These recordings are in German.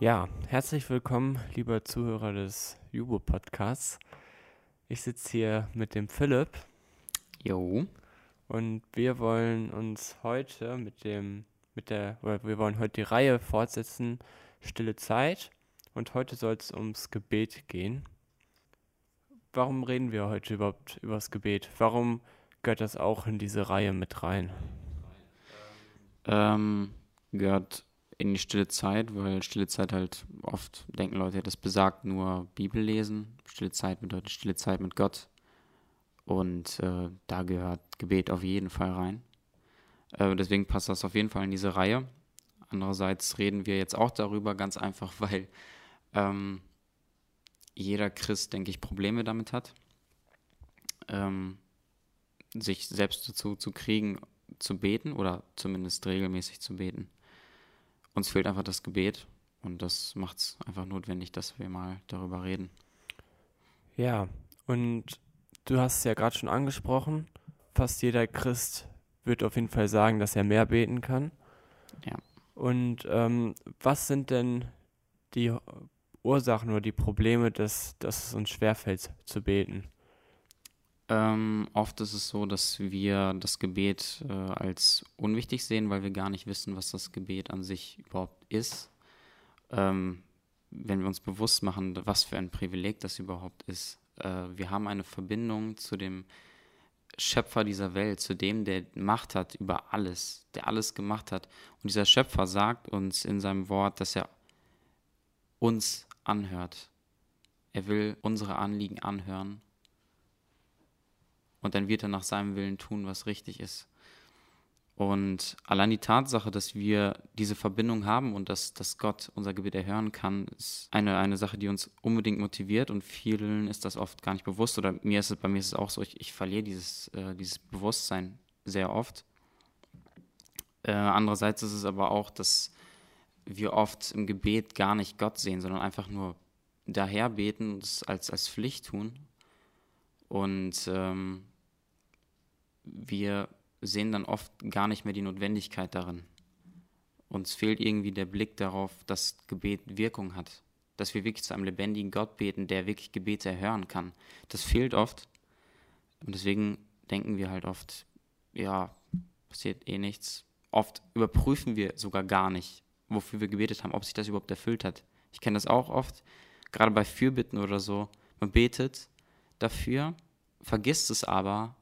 Ja, herzlich willkommen, lieber Zuhörer des Jubo-Podcasts. Ich sitze hier mit dem Philipp Jo. und wir wollen uns heute mit dem, mit der, oder wir wollen heute die Reihe fortsetzen, Stille Zeit. Und heute soll es ums Gebet gehen. Warum reden wir heute überhaupt über das Gebet? Warum gehört das auch in diese Reihe mit rein? Ähm, gehört in die stille Zeit, weil stille Zeit halt oft denken Leute, das besagt nur Bibel lesen. Stille Zeit bedeutet stille Zeit mit Gott. Und äh, da gehört Gebet auf jeden Fall rein. Äh, deswegen passt das auf jeden Fall in diese Reihe. Andererseits reden wir jetzt auch darüber, ganz einfach, weil ähm, jeder Christ, denke ich, Probleme damit hat, ähm, sich selbst dazu zu kriegen, zu beten oder zumindest regelmäßig zu beten. Uns fehlt einfach das Gebet und das macht es einfach notwendig, dass wir mal darüber reden. Ja, und du hast es ja gerade schon angesprochen. Fast jeder Christ wird auf jeden Fall sagen, dass er mehr beten kann. Ja. Und ähm, was sind denn die Ursachen oder die Probleme, dass, dass es uns schwerfällt zu beten? Ähm, oft ist es so, dass wir das Gebet äh, als unwichtig sehen, weil wir gar nicht wissen, was das Gebet an sich überhaupt ist. Ähm, wenn wir uns bewusst machen, was für ein Privileg das überhaupt ist. Äh, wir haben eine Verbindung zu dem Schöpfer dieser Welt, zu dem, der Macht hat über alles, der alles gemacht hat. Und dieser Schöpfer sagt uns in seinem Wort, dass er uns anhört. Er will unsere Anliegen anhören und dann wird er nach seinem Willen tun, was richtig ist. Und allein die Tatsache, dass wir diese Verbindung haben und dass, dass Gott unser Gebet erhören kann, ist eine, eine Sache, die uns unbedingt motiviert und vielen ist das oft gar nicht bewusst oder mir ist es, bei mir ist es auch so, ich, ich verliere dieses, äh, dieses Bewusstsein sehr oft. Äh, andererseits ist es aber auch, dass wir oft im Gebet gar nicht Gott sehen, sondern einfach nur daher beten und es als, als Pflicht tun. Und ähm, wir sehen dann oft gar nicht mehr die Notwendigkeit darin. Uns fehlt irgendwie der Blick darauf, dass Gebet Wirkung hat. Dass wir wirklich zu einem lebendigen Gott beten, der wirklich Gebete erhören kann. Das fehlt oft. Und deswegen denken wir halt oft, ja, passiert eh nichts. Oft überprüfen wir sogar gar nicht, wofür wir gebetet haben, ob sich das überhaupt erfüllt hat. Ich kenne das auch oft, gerade bei Fürbitten oder so. Man betet dafür, vergisst es aber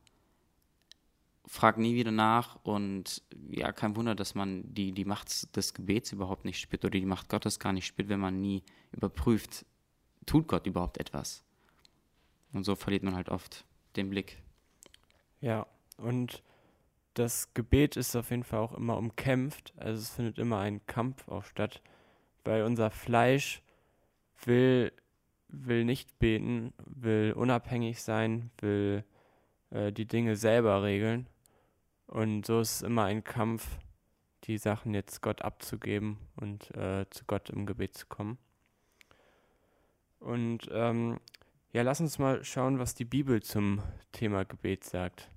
frag nie wieder nach und ja, kein Wunder, dass man die, die Macht des Gebets überhaupt nicht spürt oder die Macht Gottes gar nicht spürt, wenn man nie überprüft, tut Gott überhaupt etwas. Und so verliert man halt oft den Blick. Ja, und das Gebet ist auf jeden Fall auch immer umkämpft, also es findet immer ein Kampf auch statt, weil unser Fleisch will, will nicht beten, will unabhängig sein, will äh, die Dinge selber regeln und so ist es immer ein Kampf, die Sachen jetzt Gott abzugeben und äh, zu Gott im Gebet zu kommen. Und ähm, ja, lass uns mal schauen, was die Bibel zum Thema Gebet sagt.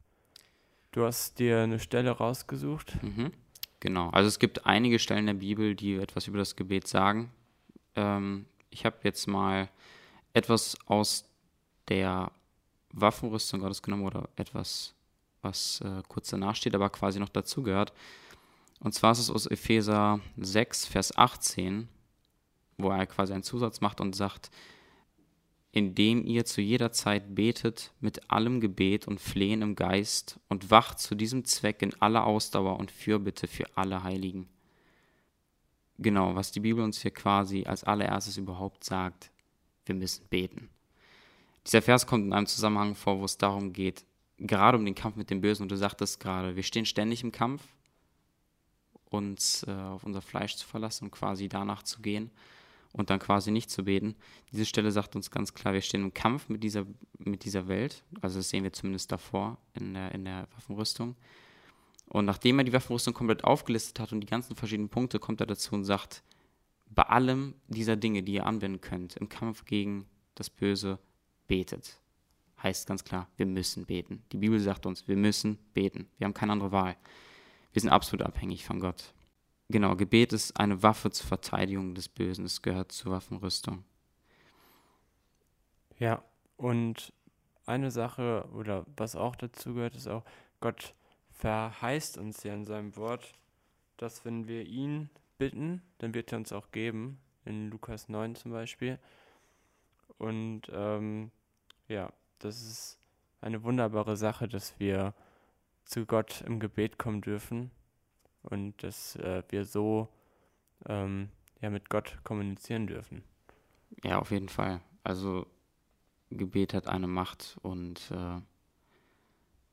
Du hast dir eine Stelle rausgesucht. Mhm. Genau, also es gibt einige Stellen der Bibel, die etwas über das Gebet sagen. Ähm, ich habe jetzt mal etwas aus der Waffenrüstung Gottes genommen oder etwas was äh, kurz danach steht, aber quasi noch dazugehört. Und zwar ist es aus Epheser 6, Vers 18, wo er quasi einen Zusatz macht und sagt, indem ihr zu jeder Zeit betet mit allem Gebet und Flehen im Geist und wacht zu diesem Zweck in aller Ausdauer und Fürbitte für alle Heiligen. Genau, was die Bibel uns hier quasi als allererstes überhaupt sagt, wir müssen beten. Dieser Vers kommt in einem Zusammenhang vor, wo es darum geht, gerade um den Kampf mit dem Bösen. Und du sagtest gerade, wir stehen ständig im Kampf, uns äh, auf unser Fleisch zu verlassen und quasi danach zu gehen und dann quasi nicht zu beten. Diese Stelle sagt uns ganz klar, wir stehen im Kampf mit dieser, mit dieser Welt. Also das sehen wir zumindest davor in der, in der Waffenrüstung. Und nachdem er die Waffenrüstung komplett aufgelistet hat und die ganzen verschiedenen Punkte, kommt er dazu und sagt, bei allem dieser Dinge, die ihr anwenden könnt, im Kampf gegen das Böse, betet heißt ganz klar, wir müssen beten. Die Bibel sagt uns, wir müssen beten. Wir haben keine andere Wahl. Wir sind absolut abhängig von Gott. genau, Gebet ist eine Waffe zur Verteidigung des Bösen. Es gehört zur Waffenrüstung. Ja, und eine Sache oder was auch dazu gehört, ist auch, Gott verheißt uns ja in seinem Wort, dass wenn wir ihn bitten, dann wird er uns auch geben. In Lukas 9 zum Beispiel. Und ähm, ja, das ist eine wunderbare Sache, dass wir zu Gott im Gebet kommen dürfen und dass äh, wir so ähm, ja mit Gott kommunizieren dürfen. Ja, auf jeden Fall. Also Gebet hat eine Macht und äh,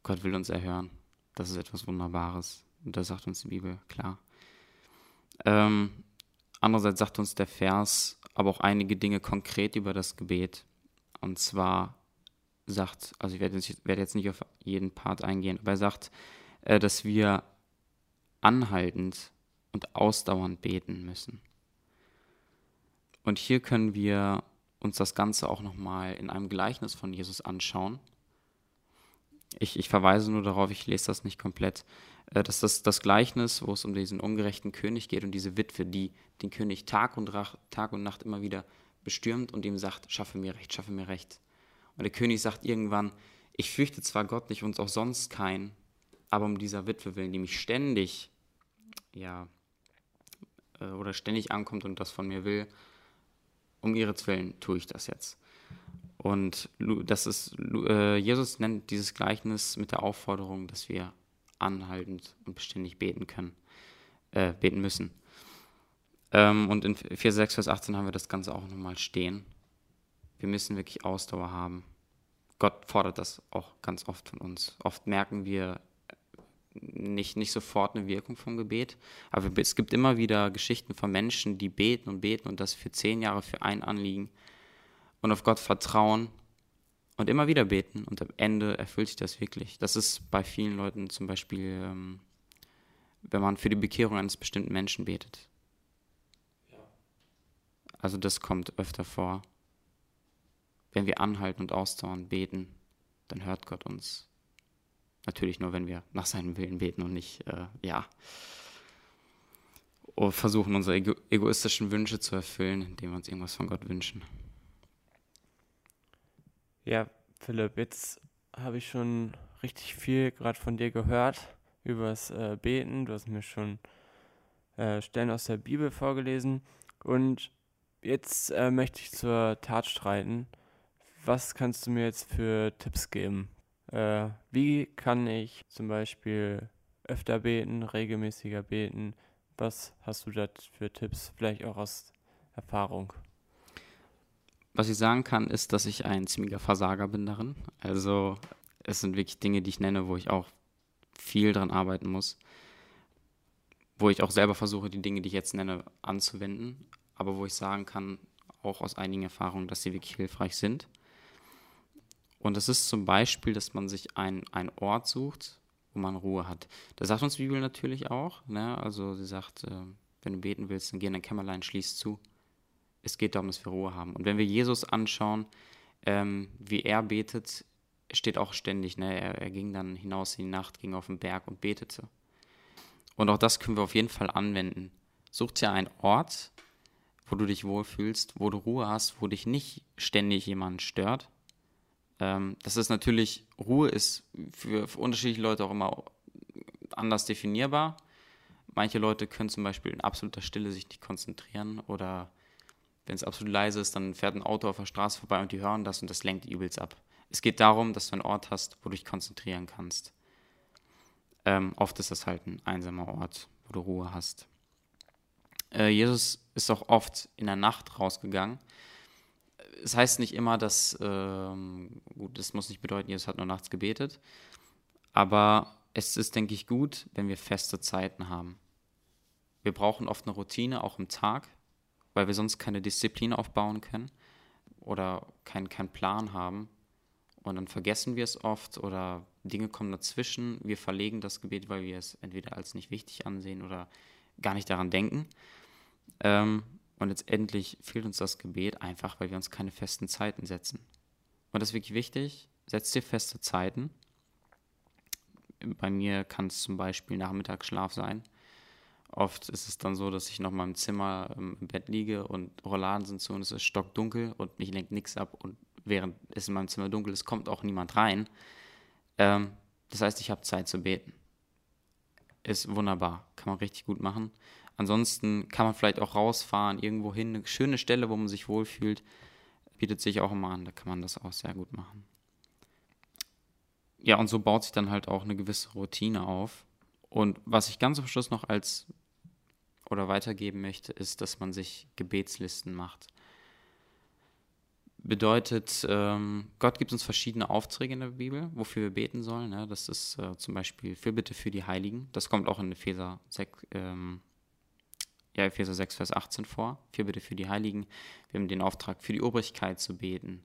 Gott will uns erhören. Das ist etwas Wunderbares. Und das sagt uns die Bibel, klar. Ähm, andererseits sagt uns der Vers aber auch einige Dinge konkret über das Gebet. Und zwar sagt, also ich werde jetzt, werde jetzt nicht auf jeden Part eingehen, aber er sagt, äh, dass wir anhaltend und ausdauernd beten müssen. Und hier können wir uns das Ganze auch nochmal in einem Gleichnis von Jesus anschauen. Ich, ich verweise nur darauf, ich lese das nicht komplett, äh, das das Gleichnis, wo es um diesen ungerechten König geht und diese Witwe, die den König Tag und, Tag und Nacht immer wieder bestürmt und ihm sagt, schaffe mir Recht, schaffe mir Recht. Und der König sagt irgendwann, ich fürchte zwar Gott nicht und auch sonst keinen, aber um dieser Witwe willen, die mich ständig, ja, äh, oder ständig ankommt und das von mir will, um ihretwillen tue ich das jetzt. Und das ist, äh, Jesus nennt dieses Gleichnis mit der Aufforderung, dass wir anhaltend und beständig beten können, äh, beten müssen. Ähm, und in 4, 6, Vers 18 haben wir das Ganze auch nochmal stehen. Wir müssen wirklich Ausdauer haben. Gott fordert das auch ganz oft von uns. Oft merken wir nicht, nicht sofort eine Wirkung vom Gebet, aber es gibt immer wieder Geschichten von Menschen, die beten und beten und das für zehn Jahre für ein Anliegen und auf Gott vertrauen und immer wieder beten und am Ende erfüllt sich das wirklich. Das ist bei vielen Leuten zum Beispiel, ähm, wenn man für die Bekehrung eines bestimmten Menschen betet. Also das kommt öfter vor. Wenn wir anhalten und ausdauern, beten, dann hört Gott uns. Natürlich nur, wenn wir nach seinem Willen beten und nicht, äh, ja, versuchen, unsere ego egoistischen Wünsche zu erfüllen, indem wir uns irgendwas von Gott wünschen. Ja, Philipp, jetzt habe ich schon richtig viel gerade von dir gehört übers äh, Beten. Du hast mir schon äh, Stellen aus der Bibel vorgelesen. Und jetzt äh, möchte ich zur Tat streiten. Was kannst du mir jetzt für Tipps geben? Äh, wie kann ich zum Beispiel öfter beten, regelmäßiger beten? Was hast du da für Tipps? Vielleicht auch aus Erfahrung. Was ich sagen kann, ist, dass ich ein ziemlicher Versager bin darin. Also es sind wirklich Dinge, die ich nenne, wo ich auch viel dran arbeiten muss. Wo ich auch selber versuche, die Dinge, die ich jetzt nenne, anzuwenden. Aber wo ich sagen kann, auch aus einigen Erfahrungen, dass sie wirklich hilfreich sind. Und das ist zum Beispiel, dass man sich einen Ort sucht, wo man Ruhe hat. Das sagt uns die Bibel natürlich auch. Ne? Also sie sagt, äh, wenn du beten willst, dann geh in dein Kämmerlein, schließ zu es geht darum, dass wir Ruhe haben. Und wenn wir Jesus anschauen, ähm, wie er betet, steht auch ständig, ne? er, er ging dann hinaus in die Nacht, ging auf den Berg und betete. Und auch das können wir auf jeden Fall anwenden. Such dir einen Ort, wo du dich wohlfühlst, wo du Ruhe hast, wo dich nicht ständig jemand stört. Ähm, das ist natürlich, Ruhe ist für, für, unterschiedliche Leute auch immer anders definierbar. Manche Leute können zum Beispiel in absoluter Stille sich nicht konzentrieren oder wenn es absolut leise ist, dann fährt ein Auto auf der Straße vorbei und die hören das und das lenkt übelst ab. Es geht darum, dass du einen Ort hast, wo du dich konzentrieren kannst. Ähm, oft ist das halt ein einsamer Ort, wo du Ruhe hast. Äh, Jesus ist auch oft in der Nacht rausgegangen. Es heißt nicht immer, dass, ähm, gut, das muss nicht bedeuten, Jesus hat nur nachts gebetet, aber es ist, denke ich, gut, wenn wir feste Zeiten haben. Wir brauchen oft eine Routine, auch im Tag, weil wir sonst keine Disziplin aufbauen können oder keinen kein Plan haben. Und dann vergessen wir es oft oder Dinge kommen dazwischen. Wir verlegen das Gebet, weil wir es entweder als nicht wichtig ansehen oder gar nicht daran denken. Ähm, und letztendlich fehlt uns das Gebet einfach, weil wir uns keine festen Zeiten setzen. Und das ist wirklich wichtig. Setz dir feste Zeiten. Bei mir kann es zum Beispiel Nachmittagsschlaf sein Oft ist es dann so, dass ich noch mal im Zimmer ähm, im Bett liege und Rolladen sind zu und es ist stockdunkel und mich lenkt nichts ab und während es in meinem Zimmer dunkel ist, kommt auch niemand rein. Ähm, das heißt, ich habe Zeit zu beten. Ist wunderbar, kann man richtig gut machen. Ansonsten kann man vielleicht auch rausfahren, irgendwo hin, eine schöne Stelle, wo man sich wohlfühlt, bietet sich auch immer an, da kann man das auch sehr gut machen. Ja, und so baut sich dann halt auch eine gewisse Routine auf. Und was ich ganz am Schluss noch als oder weitergeben möchte, ist, dass man sich Gebetslisten macht. Bedeutet, ähm, Gott gibt uns verschiedene Aufträge in der Bibel, wofür wir beten sollen. Ne? Das ist äh, zum Beispiel Fürbitte für die Heiligen. Das kommt auch in Epheser 6, ähm, ja, Epheser 6, Vers 18 vor. Fürbitte für die Heiligen. Wir haben den Auftrag, für die Obrigkeit zu beten.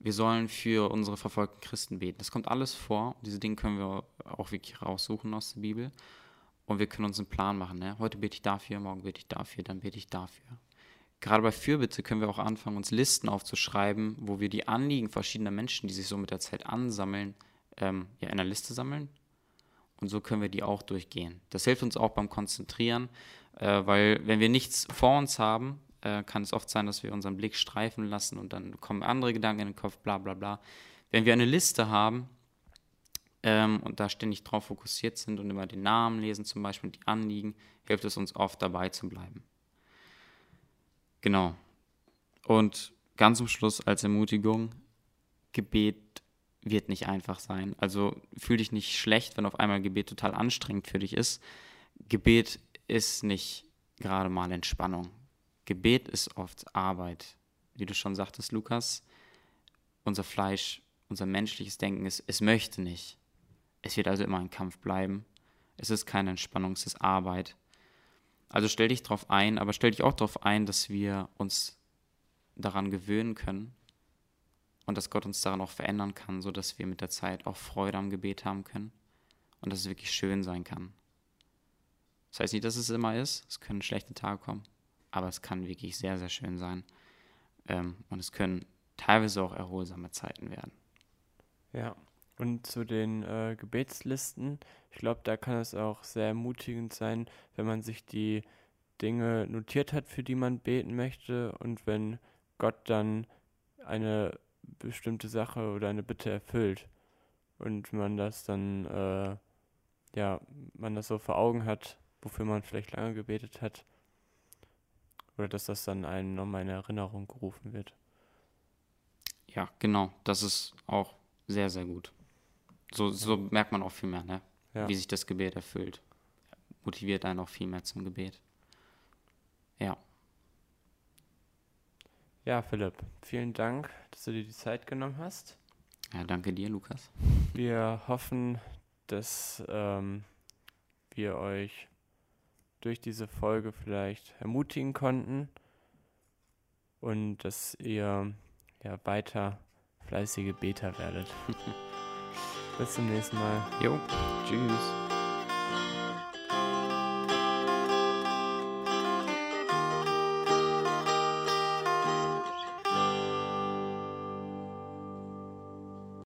Wir sollen für unsere verfolgten Christen beten. Das kommt alles vor. Diese Dinge können wir auch wirklich raussuchen aus der Bibel. Und wir können uns einen Plan machen. Ne? Heute bete ich dafür, morgen bete ich dafür, dann bete ich dafür. Gerade bei Fürbitte können wir auch anfangen, uns Listen aufzuschreiben, wo wir die Anliegen verschiedener Menschen, die sich so mit der Zeit ansammeln, ähm, ja, in einer Liste sammeln. Und so können wir die auch durchgehen. Das hilft uns auch beim Konzentrieren, äh, weil wenn wir nichts vor uns haben, äh, kann es oft sein, dass wir unseren Blick streifen lassen und dann kommen andere Gedanken in den Kopf, bla bla bla. Wenn wir eine Liste haben, ähm, und da ständig drauf fokussiert sind und immer den Namen lesen zum Beispiel die Anliegen, hilft es uns oft dabei zu bleiben. Genau. Und ganz zum Schluss als Ermutigung, Gebet wird nicht einfach sein. Also fühl dich nicht schlecht, wenn auf einmal Gebet total anstrengend für dich ist. Gebet ist nicht gerade mal Entspannung. Gebet ist oft Arbeit. Wie du schon sagtest, Lukas, unser Fleisch, unser menschliches Denken ist, es möchte nicht. Es wird also immer ein Kampf bleiben. Es ist keine Entspannung, es ist Arbeit. Also stell dich darauf ein, aber stell dich auch darauf ein, dass wir uns daran gewöhnen können und dass Gott uns daran auch verändern kann, sodass wir mit der Zeit auch Freude am Gebet haben können und dass es wirklich schön sein kann. Das heißt nicht, dass es immer ist, es können schlechte Tage kommen, aber es kann wirklich sehr, sehr schön sein. Ähm, und es können teilweise auch erholsame Zeiten werden. Ja, und zu den äh, Gebetslisten, ich glaube, da kann es auch sehr ermutigend sein, wenn man sich die Dinge notiert hat, für die man beten möchte und wenn Gott dann eine bestimmte Sache oder eine Bitte erfüllt und man das dann, äh, ja, man das so vor Augen hat, wofür man vielleicht lange gebetet hat oder dass das dann einem nochmal in Erinnerung gerufen wird. Ja, genau, das ist auch sehr, sehr gut. So, so merkt man auch viel mehr, ne? Ja. wie sich das Gebet erfüllt. Motiviert einen auch viel mehr zum Gebet. Ja. Ja, Philipp, vielen Dank, dass du dir die Zeit genommen hast. Ja, danke dir, Lukas. Wir hoffen, dass ähm, wir euch durch diese Folge vielleicht ermutigen konnten und dass ihr ja weiter fleißige Beter werdet. Bis zum nächsten Mal. Jo, tschüss.